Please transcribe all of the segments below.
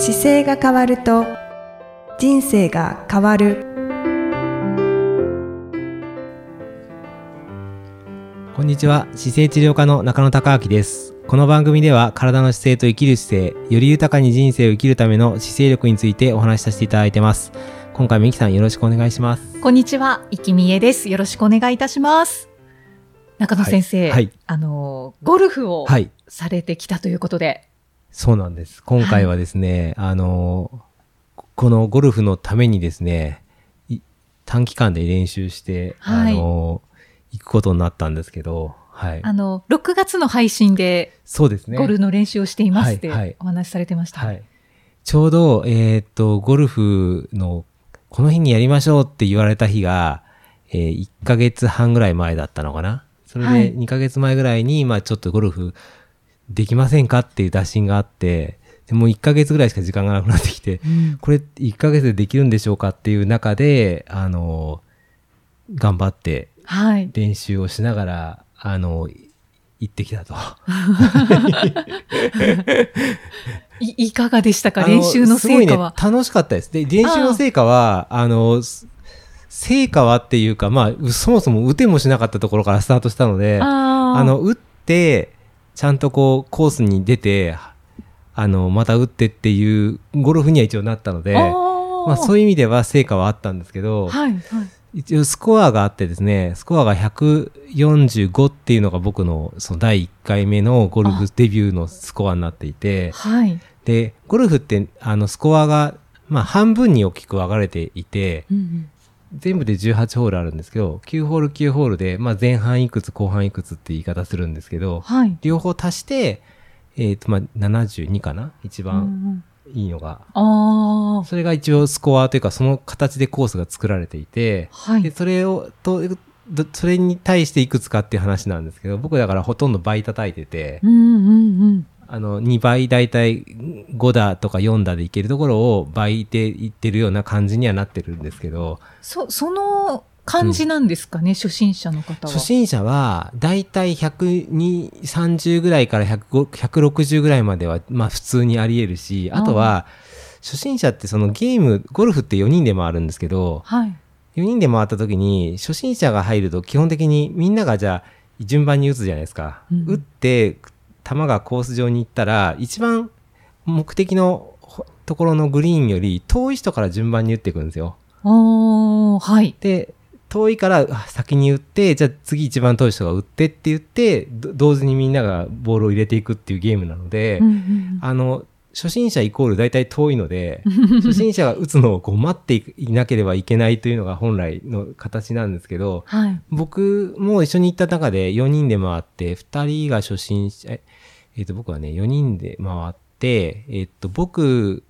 姿勢が変わると人生が変わる。こんにちは。姿勢治療科の中野孝明です。この番組では体の姿勢と生きる姿勢より豊かに人生を生きるための姿勢力についてお話しさせていただいてます。今回もいきさんよろしくお願いします。こんにちは、生きみえです。よろしくお願いいたします。中野先生、はい。はい。あの、ゴルフをはい。されてきたということで、そうなんです。今回はですね、あのこのゴルフのためにですねい短期間で練習して、はい。あの行くことになったんですけどはい。あの、6月の配信でそうですね。ゴルフの練習をしていますってはいはい。お話しされてました。はい。ちょうど、えーっと、ゴルフの、この日にやりましょうって言われた日が、えー1ヶ月半ぐらい前だったのかな。それはい。で2ヶ月前ぐらいに、まあちょっとゴルフできませんか？っていう打診があって、でもう1ヶ月ぐらいしか時間がなくなってきて、うんこれ1ヶ月でできるんでしょうか？っていう中で、あの、頑張ってはい。練習をしながら、あの、行ってきたと。いいかがでしたか？あ練習の成果は？ね、楽しかったです。で、練習の成果は、あの、す成果はっていうか、まあ、そもそも打てもしなかったところからスタートしたので、あの、打って、ちゃんとこう、コースに出て、あの、また打ってっていうゴルフには一応なったので、まあ、そういう意味では成果はあったんですけど、はい、はい。一応スコアがあってですね、スコアが145っていうのが僕のその第1回目のゴルフデビューのスコアになっていて、はい。で、ゴルフって、あの、スコアが、まあ、半分に大きく分かれていて、うんうん全部で18ホールあるんですけど、9ホール9ホールで、まあ、前半いくつ後半いくつって言い方するんですけど、はい。両方足して、えっ、と、まあ、72かな？一うんう番んいいのが。ああ、それが一応スコアというか、その形でコースが作られていて、で、はい。それを、と、どそれに対していくつかっていう話なんですけど、僕だからほとんど倍叩いてて、うんうんうん。あの、2倍だいたい5打とか4打でいけるところを倍でいってるような感じにはなってるんですけど、そ、その感じなんですかね、初心者の方は。初心者はだいたい120、30ぐらいから105 160ぐらいまでは、まあ普通にあり得るし、あとは、初心者ってそのゲーム、ゴルフって4人で回るんですけど、はい。4人で回った時に初心者が入ると基本的にみんながじゃあ順番に打つじゃないですか、うん打って球がコース上に行ったら一番目的のほところのグリーンより遠い人から順番に打っていくんですよはい。で遠いからあ先に打ってじゃあ次一番遠い人が打ってって言ってど同時にみんながボールを入れていくっていうゲームなので、うんうんあの初心者イコール大体遠いので 初心者が打つのをこう待っていなければいけないというのが本来の形なんですけど、はい。僕も一緒に行った中で4人で回って、2人が初心者、ええっ、と、僕はね、4人で回って、えっ、と、僕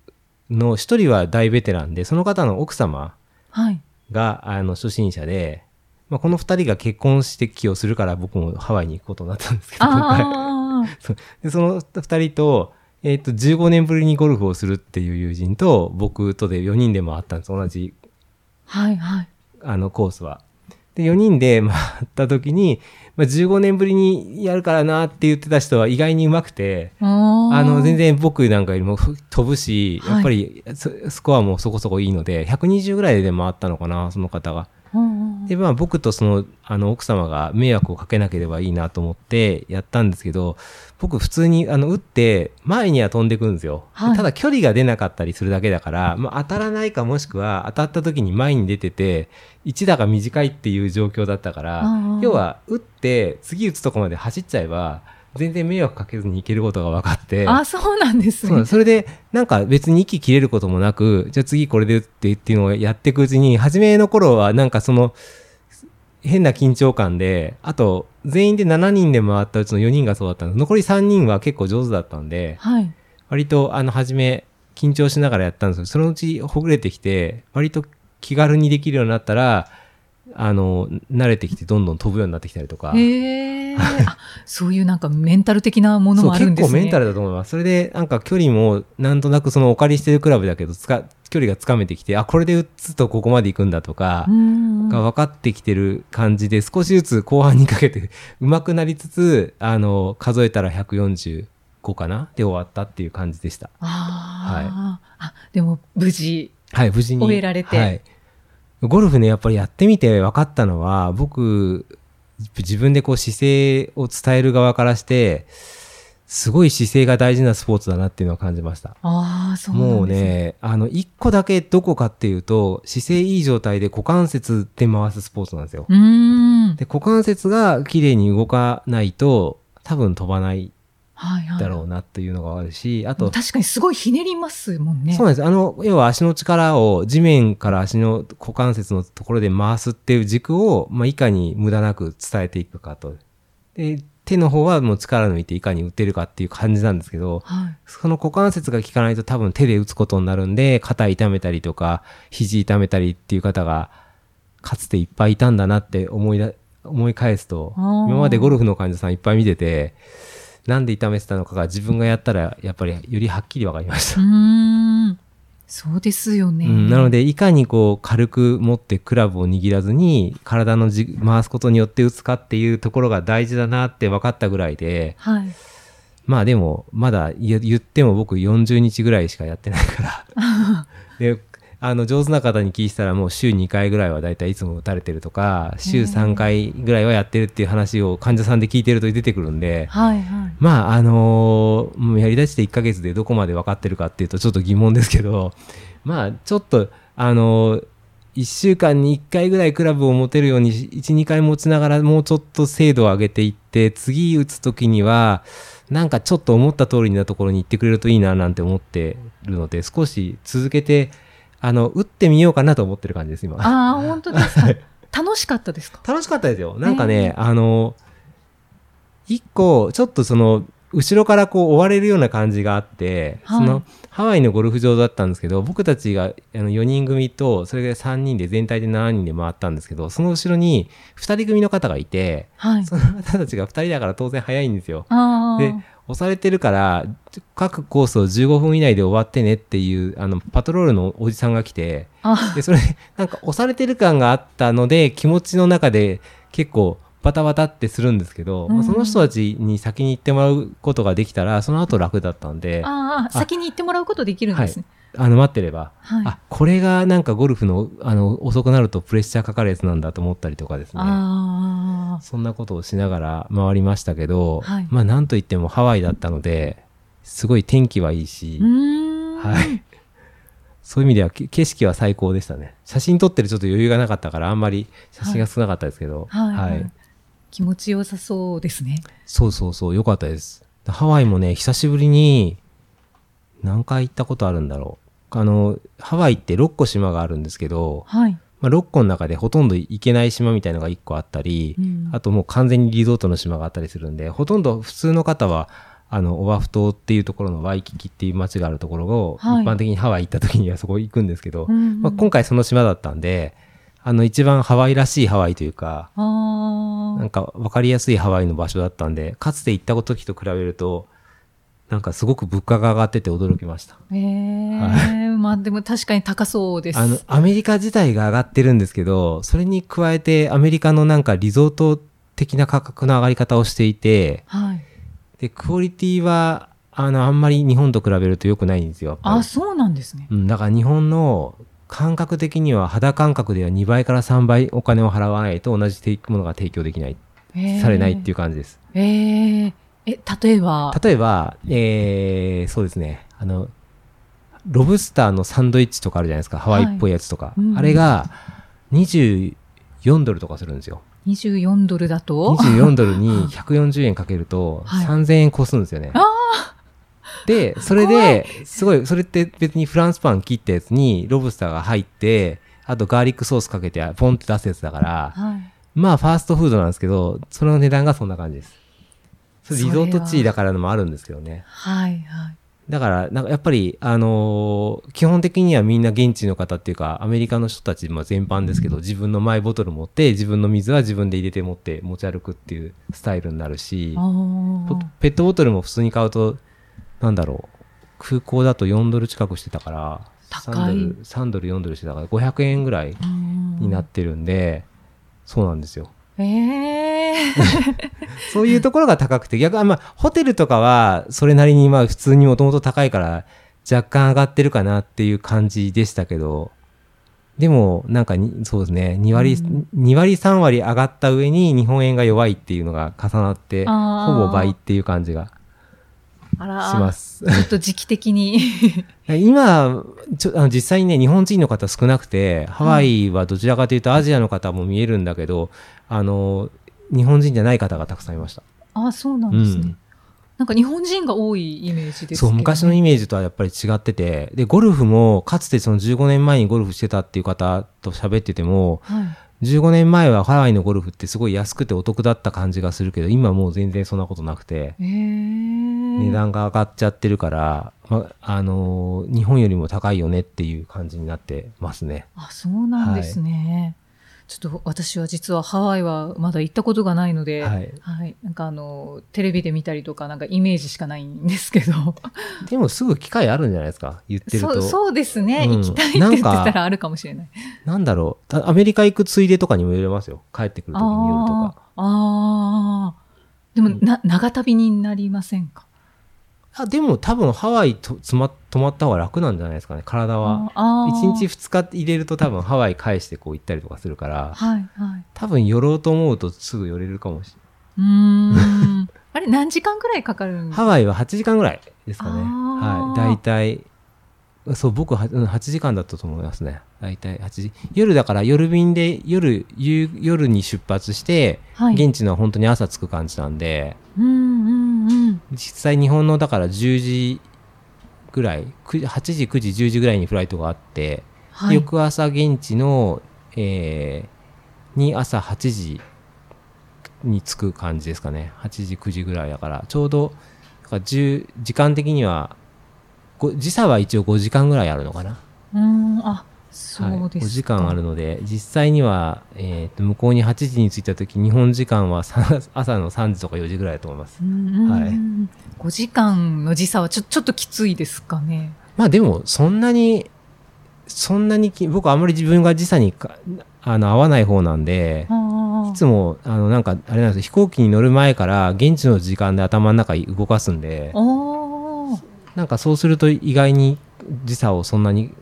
の1人は大ベテランで、その方の奥様はい。が、あの、初心者で、まあ、この2人が結婚して起をするから僕もハワイに行くことになったんですけど、でその2人と、えっ、と、15年ぶりにゴルフをするっていう友人と、僕とで4人で回ったんです、同じあ、はい、はい。あのコースは。で、4人で回った時に、まあ、15年ぶりにやるからなって言ってた人は意外に上手くて、ああの、全然。然僕なんかよりもふ飛ぶし、はいやっぱりススコアもそこそこいいので、120ぐらいで回ったのかな、その方が。で、まあ僕とその、あの、奥様が迷惑をかけなければいいなと思ってやったんですけど、僕普通に、あの、打って前には飛んでくんですよ。はい。ただ距離が出なかったりするだけだから、まあ当たらないかもしくは当たった時に前に出てて、1打が短いっていう状況だったから要は打って次打つとこまで走っちゃえば、全然迷惑かけずに行けることが分かって、あ、そうなんですねそれで、なんか別に息切れることもなく、じゃあ次これで打ってっていうのをやっていくうちに、初めの頃はなんかその、変な緊張感で、あと、全員で7人で回ったうちの4人がそうだったんです。残り3人は結構上手だったんで、はい。割と、あの、初め、緊張しながらやったんですけど、そのうちほぐれてきて、割と気軽にできるようになったら、あの、慣れてきてどんどん飛ぶようになってきたりとか。そういうなんかメンタル的なものもあるんですね。結構メンタルだと思います。それで、なんか距離も、なんとなくそのお借りしてるクラブだけど、つか、距離がつかめてきて、あ、これで打つとここまで行くんだとかう、んが分かってきてる感じで、少しずつ後半にかけて 上手くなりつつ、あの、数えたら145個かなで終わったっていう感じでした。ああ、あ、でも無事。はい、無事に。終えられてはい。ゴルフね、やっぱりやってみて分かったのは、僕、自分でこう姿勢を伝える側からして、すごい姿勢が大事なスポーツだなっていうのを感じました。ああ、そうなんですもう。ね、あの、一個だけどこかっていうと、姿勢いい状態で股関節で回すスポーツなんですよ。うーん。で、股関節が綺麗に動かないと、多分飛ばない。だろうなっていうのがあるし、あと、確かにすごいひねりますもんね。そうなんです。あの、要は足の力を地面から足の股関節のところで回すっていう軸を、まあ、いかに無駄なく伝えていくかと。で、手の方はもう力抜いていかに打てるかっていう感じなんですけど、はい。その股関節が効かないと多分手で打つことになるんで、肩痛めたりとか、肘痛めたりっていう方が、かつていっぱいいたんだなって思いだ、思い返すと、今までゴルフの患者さんいっぱい見てて、なんで痛めてたのかが自分がやったら、やっぱりよりはっきり分かりましたう。ーん。そうですよね。うん、なので、いかにこう、軽く持ってクラブを握らずに、体のじ回すことによって打つかっていうところが大事だなって分かったぐらいで、はい。まあでも、まだ言言っても僕40日ぐらいしかやってないから。で、あの、上手な方に聞いたらもう週2回ぐらいはだいたいいつも打たれてるとか、週3回ぐらいはやってるっていう話を患者さんで聞いてると出てくるんで、はいはい。まあ、あのーもうやりだして1ヶ月でどこまで分かってるかっていうとちょっと疑問ですけど、まあ、ちょっと、あのー1週間に1回ぐらいクラブを持てるように1、2回持ちながらもうちょっと精度を上げていって、次打つ時には、なんかちょっと思った通りなところに行ってくれるといいななんて思ってるので、少し続けて、あの、打ってみようかなと思ってる感じです、今。ああ、本当ですか？楽しかったですか？楽しかったですよ。なんかね、あの、一個、ちょっとその、後ろからこう追われるような感じがあって、はいその、ハワイのゴルフ場だったんですけど、僕たちがあの4人組と、それで3人で全体で7人で回ったんですけど、その後ろに2人組の方がいて、はい。その方たちが2人だから当然早いんですよ。で、押されてるから、各コースを15分以内で終わってねっていう、あの、パトロールのおじさんが来て、あ。で、それ、なんか押されてる感があったので、気持ちの中で結構バタバタってするんですけど、うん。まあその人たちに先に行ってもらうことができたら、その後楽だったんで、あああ、先に行ってもらうことできるんですね。の、待ってれば、はい。あ、これがなんかゴルフの、あの、遅くなるとプレッシャーかかるやつなんだと思ったりとかですね。あそんなことをしながら回りましたけど、はいまあなんといってもハワイだったので、すごい天気はいいし。はい。そういう意味ではけ景色は最高でしたね。写真撮ってるちょっと余裕がなかったからあんまり写真が少なかったですけど、はい、はい気持ちよさそうですね。そうそうそう、よかったです。ハワイもね、久しぶりに何回行ったことあるんだろう。あの、ハワイって6個島があるんですけど、はい。まあ、6個の中でほとんど行けない島みたいのが1個あったり、うんあともう完全にリゾートの島があったりするんで、ほとんど普通の方は、あの、オアフ島っていうところのワイキキっていう街があるところを、はい一般的にハワイ行った時にはそこ行くんですけど、うんうんまあ、今回その島だったんで、あの、一番ハワイらしいハワイというか。なんか分かりやすいハワイの場所だったんで、かつて行った時と比べると、なんかすごく物価が上がってて驚きました。ええはまあでも確かに高そうです。あの、アメリカ自体が上がってるんですけど、それに加えてアメリカのなんかリゾート的な価格の上がり方をしていて、はい。で、クオリティは、あの、あんまり日本と比べると良くないんですよ。あ、そうなんですね。うん、だから日本の感覚的には肌感覚では2倍から3倍お金を払わないと同じものが提供できない、されないっていう感じです。う。えええ、例えば？例えば、えー、そうですね、あの、ロブスターのサンドイッチとかあるじゃないですか、ハワイっぽいやつとか。うんあれが24ドルとかするんですよ。24ドルだと？24ドルに 140円かけるとはい3000円越すんですよね。あで、それで、すごい、それって別にフランスパン切ったやつにロブスターが入って、あとガーリックソースかけてポンって出すやつだから、はい。まあファーストフードなんですけど、その値段がそんな感じです。リゾート地だからのもあるんですけどね。はいはい。だから、なんかやっぱり、あのー基本的にはみんな現地の方っていうか、アメリカの人たちも全般ですけど、自分のマイボトル持って、自分の水は自分で入れて持って持ち歩くっていうスタイルになるし、ペットボトルも普通に買うと、なんだろう、空港だと4ドル近くしてたから、高3ドいル、3ドル、4ドルしてたから、500円ぐらいうんになってるんで、そうなんですよ。ええそういうところが高くて、逆に、まあ、ホテルとかは、それなりに、まあ、普通にもともと高いから、若干上がってるかなっていう感じでしたけど、でも、なんかに、そうですね、2割、うん。2割、3割上がった上に、日本円が弱いっていうのが重なって、ほぼ倍っていう感じがます。ちょっと時期的に。今ちょあの実際にね日本人の方少なくてハワイはどちらかというとアジアの方も見えるんだけどあの日本人じゃない方がたくさんいました、あ、そうなんですね。うんなんか日本人が多いイメージですね。そう昔のイメージとはやっぱり違っててでゴルフもかつてその15年前にゴルフしてたっていう方と喋っててもはい。15年前はハワイのゴルフってすごい安くてお得だった感じがするけど今もう全然そんなことなくてえー、値段が上がっちゃってるから、まあの日本よりも高いよねっていう感じになってますね。あ、そうなんですね。ちょっと私は実はハワイはまだ行ったことがないので、はいはい。なんかあの、テレビで見たりとか、なんかイメージしかないんですけど。でもすぐ機会あるんじゃないですか？言ってると。そうそうですね、うん行きたいって言ってたらあるかもしれない。なんだろうたアメリカ行くついでとかにも入れますよ。帰ってくるときに夜とか。あーあー。でも、な、長旅になりませんか？あでも多分ハワイとつま泊まった方が楽なんじゃないですかね、体は。あー1日2日入れると多分ハワイ返してこう行ったりとかするから、はい、はい。多分寄ろうと思うとすぐ寄れるかもしうーん。あれ、何時間くらいかかるんれない。ですか？ハワイは8時間ぐらいですかね。はい。大体、そう、僕はうん8時間だったと思いますね。大体8時。夜だから夜便で夜、夕夜に出発して、はい。現地のは本当に朝着く感じなんで、うんうんうん。実際日本のだから10時ぐらい9 8時9時10時ぐらいにフライトがあって、はい。翌朝現地の、えーに朝8時に着く感じですかね。8時9時ぐらいだから。ちょうどだから10時間的にはご時差は一応5時間ぐらいあるのかな。うーん、あ、はい、そうですか。5時間あるので実際には、えーと向こうに8時に着いた時日本時間はさ朝の3時とか4時ぐらいだと思います。はい5時間の時差はちょちょっときついですかね。まあでもそんなにそんなにき僕あんまり自分が時差にかあの合わない方なんであいつもあのなんかあれなんですよ飛行機に乗る前から現地の時間で頭の中動かすんでなんかそうすると意外に時差をそんなに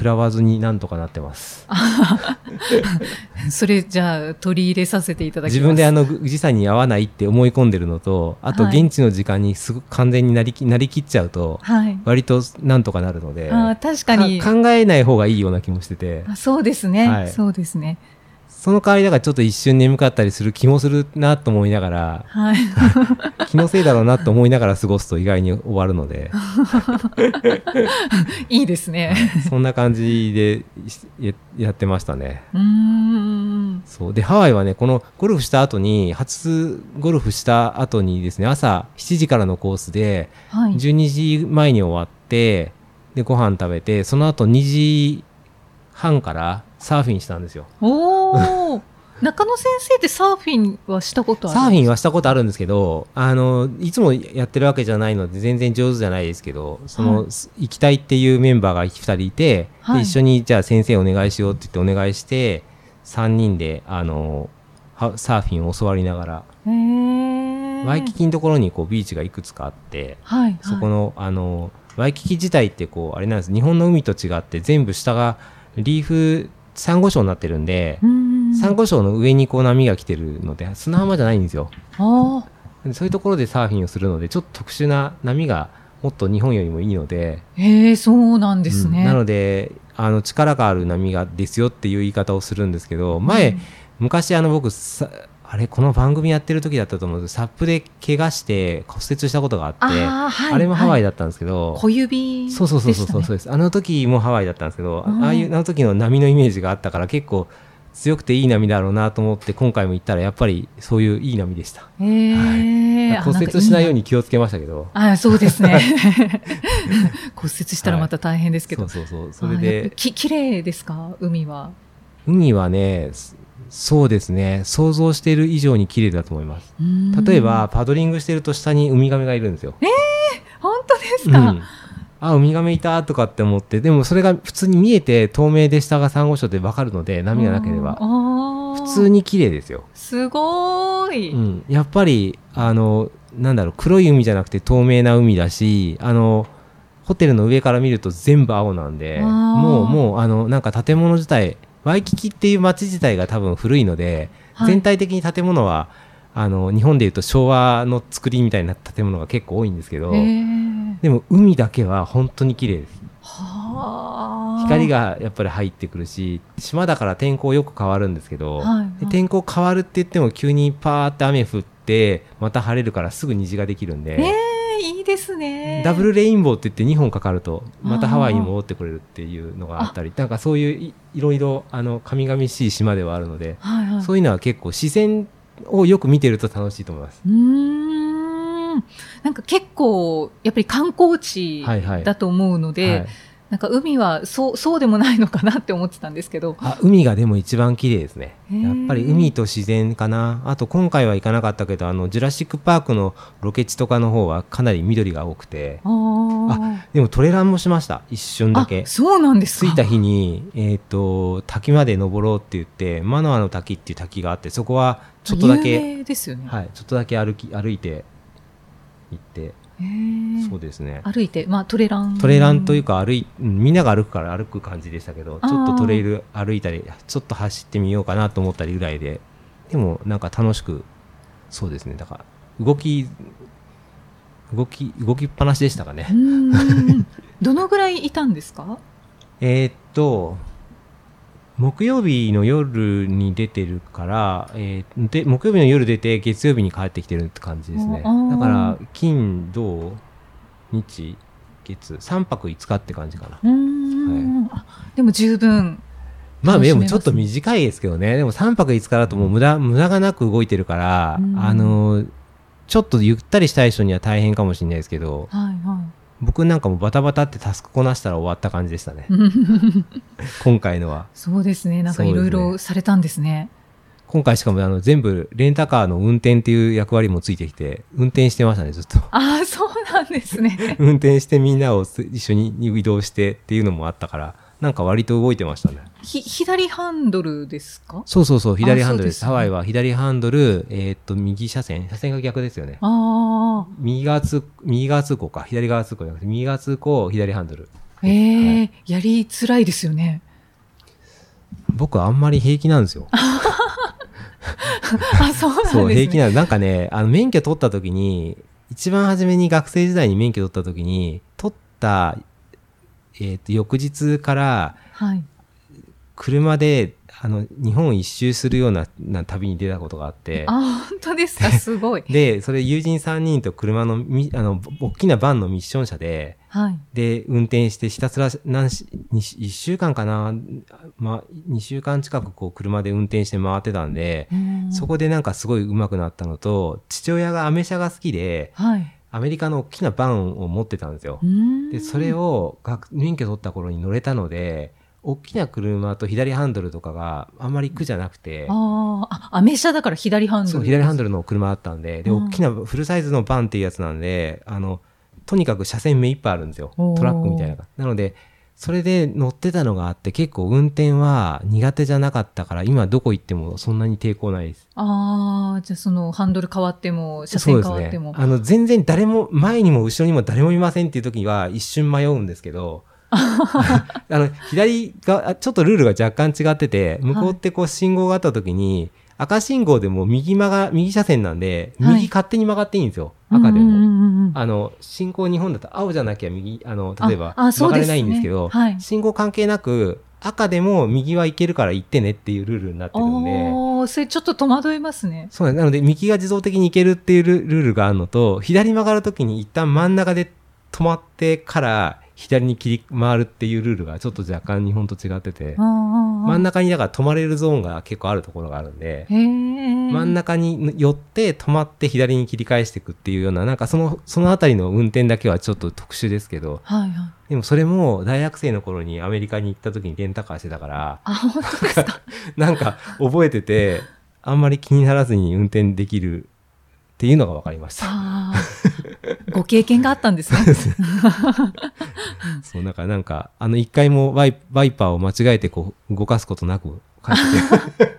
食らわずになんとかなってます それじゃあ取り入れさせていただきます。自分であの時差に合わないって思い込んでるのとあとはい現地の時間にすごく完全になりきなりきっちゃうとはい。割となんとかなるのであー確かに。か考えない方がいいような気もしててあそうですね、はいそうですね。その代わりだからちょっと一瞬眠かったりする気もするなと思いながらはい。気のせいだろうなと思いながら過ごすと意外に終わるので いいですね。そんな感じでややってましたね。うーん。そうでハワイはねこのゴルフした後に初ゴルフした後にですね朝7時からのコースではい。12時前に終わってでご飯食べてその後2時半からサーフィンしたんですよ。おお。中野先生ってサーフィンはしたことあるサーフィンはしたことあるんですけどあのいつもやってるわけじゃないので全然上手じゃないですけどその、はい行きたいっていうメンバーが2人いて、はいで一緒にじゃあ先生お願いしようって言ってお願いして3人であのはサーフィンを教わりながら。ワイキキのところにこうビーチがいくつかあってはい。そこの,、あのワイキキ自体ってこうあれなんです日本の海と違って全部下がリーフサンゴ礁になってるんで、ん。サンゴ礁の上にこう波が来てるので砂浜じゃないんですよ。そういうところでサーフィンをするのでちょっと特殊な波がもっと日本よりもいいのでへえ、そうなんですね。うんなのであの力がある波がですよっていう言い方をするんですけど前、うん昔あの僕さあれこの番組やってる時だったと思うんですサップで怪我して骨折したことがあってあ,、はいれもハワイだ。だったんですけど、小指でしたね。そうそうそうそうそうですあの時もハワイだったんですけど、うんああいうあの時の波のイメージがあったから結構強くていい波だろうなと思って今回も行ったらやっぱりそういういい波でした、へえ。あ骨折しないよう。に気をつけましたけどあ、そうですね。骨折したらまた大変ですけど。そうそうそうそれでぱき綺麗ですか？海は。海はねそそうですね。想像している以上に綺麗だと思います。例えば、パドリングしてると下にウミガメがいるんですよ、本当ですか？うん。あウミガメいたとかって思ってでもそれが普通に見えて透明で下がサンゴ礁で分かるので波がなければ。普通に綺麗ですよ。すごーい、うん、やっぱりあのなんだろう黒い海じゃなくて透明な海だしあのホテルの上から見ると全部青なんでもうもうあのなんか建物自体ワイキキっていう街自体が多分古いので、はい。全体的に建物はあの日本でいうと昭和の作りみたいな建物が結構多いんですけどでも海だけは本当に綺麗です。はあ。光がやっぱり入ってくるし島だから天候よく変わるんですけど、はい。で天候変わるって言っても急にパーって雨降ってまた晴れるからすぐ虹ができるんで、えー、いいですね。ダブルレインボーって言って2本かかるとまたハワイに戻ってくれるっていうのがあったりなんかそういういいろいろあの神々しい島ではあるので、はいはい。そういうのは結構自然をよく見てると楽しいと思います。うーん。なんか結構やっぱり観光地はいはい。だと思うので、はいなんか海はそうそうでもないのかなって思ってたんですけど。あ海がでも一番綺麗ですね。やっぱり海と自然かな。あと今回は行かなかったけどあのジュラシック・パークのロケ地とかの方はかなり緑が多くて。あー。でもトレランもしました。一瞬だけ。あそうなんですか。着いた日に、えー、と滝まで登ろうって言ってマノアの滝っていう滝があってそこはちょっとだ有け、名ですよね、はい、ちょっとだけ歩き歩いて行って、そうですね。歩いてまあトレラン。トレランというか歩い、うんみんなが歩くから歩く感じでしたけどちょっとトレイル歩いたりちょっと走ってみようかなと思ったりぐらいででもなんか楽しくそうですね。だから動き動き動きっぱなしでしたかね。どのぐらいいたんですか？えーっと、木曜日の夜に出てるから、えーで木曜日の夜出て月曜日に帰ってきてるって感じですね。だから、金、土、日、月、3泊5日って感じかな。うーん、あでも十分。まあでもちょっと短いですけどね。でも3泊5日だともう無駄、無駄がなく動いてるから、うん。あの、ちょっとゆったりしたい人には大変かもしれないですけど、はいは僕なんかもバタバタってタスクこなしたら終わった感じでしたね。い 今回のは。そうですね。なんかいろいろされたんですね。今回しかもあの全部レンタカーの運転っていう役割もついてきて運転してましたねずっと。ああそうなんですね。運転してみんなをす一緒に移動してっていうのもあったからなんか割と動いてましたね。ひ左ハンドルですか？そうそうそう左ハンドルです。ですね。ハワイは左ハンドルえーっと右車線。車線が逆ですよね。あ右側通右側通行か。左側通行じゃなくて右側通行左ハンドル。あええやりづらいですよね。僕あんまり平気なんですよ。あそうなんですね。そう平気なんなんかねあの免許取った時に一番初めに学生時代に免許取った時に取った、えー、と翌日からはい。車であの日本一周するようなな旅に出たことがあってあ本当ですか？すごい。でそれ友人3人と車のみあのぼ大きなバンのミッション車ではい。で運転してひたすら何しに1週間かな、まあ、2週間近くこう車で運転して回ってたんで、うん。そこでなんかすごい上手くなったのと父親がアメ車が好きではいアメリカの大きなバンを持ってたんですよ。う。ん。でそれを学免許取った頃に乗れたので大きな車と左ハンドルとかがあんまり苦じゃなくて。あー。あアメ車だから左ハンドル。そう左ハンドルルの車だったんで。でうん。大きなフルサイズのバンっていうやつなんであのとにかく車線目いっぱいあるんですよ。トラックみたいななのでそれで乗ってたのがあって結構運転は苦手じゃなかったから今どこ行ってもそんなに抵抗ないです。ああじゃあそのハンドル変わっても車線変わっても、ね、あの全然誰も前にも後ろにも誰もいませんっていう時は一瞬迷うんですけど あの左があちょっとルールが若干違ってて向こうってこう信号があった時に、赤信号でも右曲が右車線なんではい。右勝手に曲がっていいんですよ、赤でも。うんうんうんうんあの信号日本だと青じゃなきゃ右あの例えばああそうですね。曲がれないんですけどはい。信号関係なく赤でも右は行けるから行ってねっていうルールになってるんで。ああそれちょっと戸惑いますね。そうなんです。なので、右が自動的に行けるっていうルルールがあるのと、左曲がるときに一旦真ん中で止まってから左に切り回るっていうルールがちょっと若干日本と違ってて、真真ん中にだから止まれるゾーンが結構あるところがあるんで、真ん中に寄って止まって左に切り返していくっていうような、なんかその、そのあたりの運転だけはちょっと特殊ですけど、はいはい。でもそれも大学生の頃にアメリカに行った時にレンタカーしてたから、あ本当ですか？なんか覚えてて、あんまり気にならずに運転できるっていうのが分かりました。ご経験があったんですね。そうなん。かなんかあの一回もワイワイパーを間違えてこう動かすことなく帰って。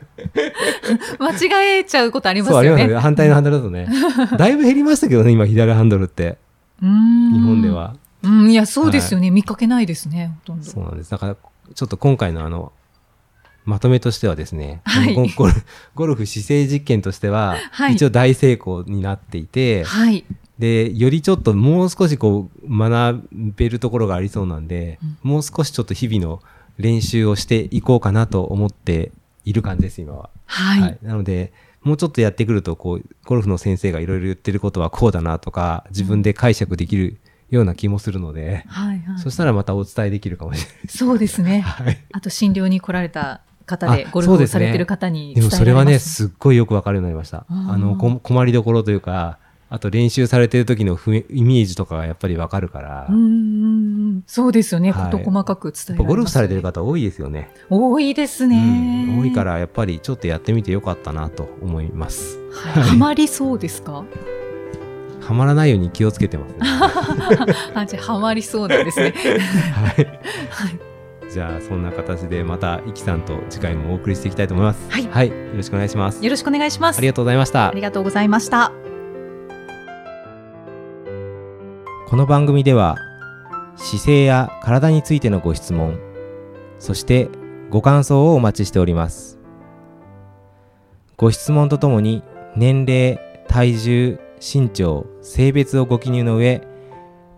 間違えちゃうことありますそうありよね。ますね。反対のハンドルだとね。だいぶ減りましたけどね今左ハンドルって。日本で。は。うん、いや、そうですよね。見かけないですね、ほとんど。そうなんです。だからちょっと今回のあのまとめとしてはですね、はいゴゴルゴルフ姿勢実験としては、はい一応大成功になっていて、はい。でよりちょっともう少しこう学べるところがありそうなんで、もう少しちょっと日々の練習をしていこうかなと思っている感じです今は。はい。なのでもうちょっとやってくるとこうゴルフの先生がいろいろ言ってることはこうだなとか自分で解釈できるような気もするので、はい。はいそしたらまたお伝えできるかもしれない。そうですね。はいあと、診療に来られた方であ、ゴルフをされてる方にで伝えられます。もそれはねすっごいよくわかるようになりました。あのこ困りどころというかあと練習されてる時のふイメージとかがやっぱりわかるから、うん。そうですよね。はい事細かく伝えられます、やっぱゴルフされてる方多いですよね。多いですね、うん多いからやっぱりちょっとやってみてよかったなと思います。はい。ハマりそうですか？はまらないように気をつけてますね。あ、じゃあ、ハマりそうなんですね。はい。はい。じゃあそんな形でまたイキさんと次回もお送りしていきたいと思います。はいよろしくお願いします。よろしくお願いします。ありがとうございましたあり。がとうございました。この番組では姿勢や体についてのご質問そしてご感想をお待ちしておりますご質問とともに年齢体重身長性別をご記入の上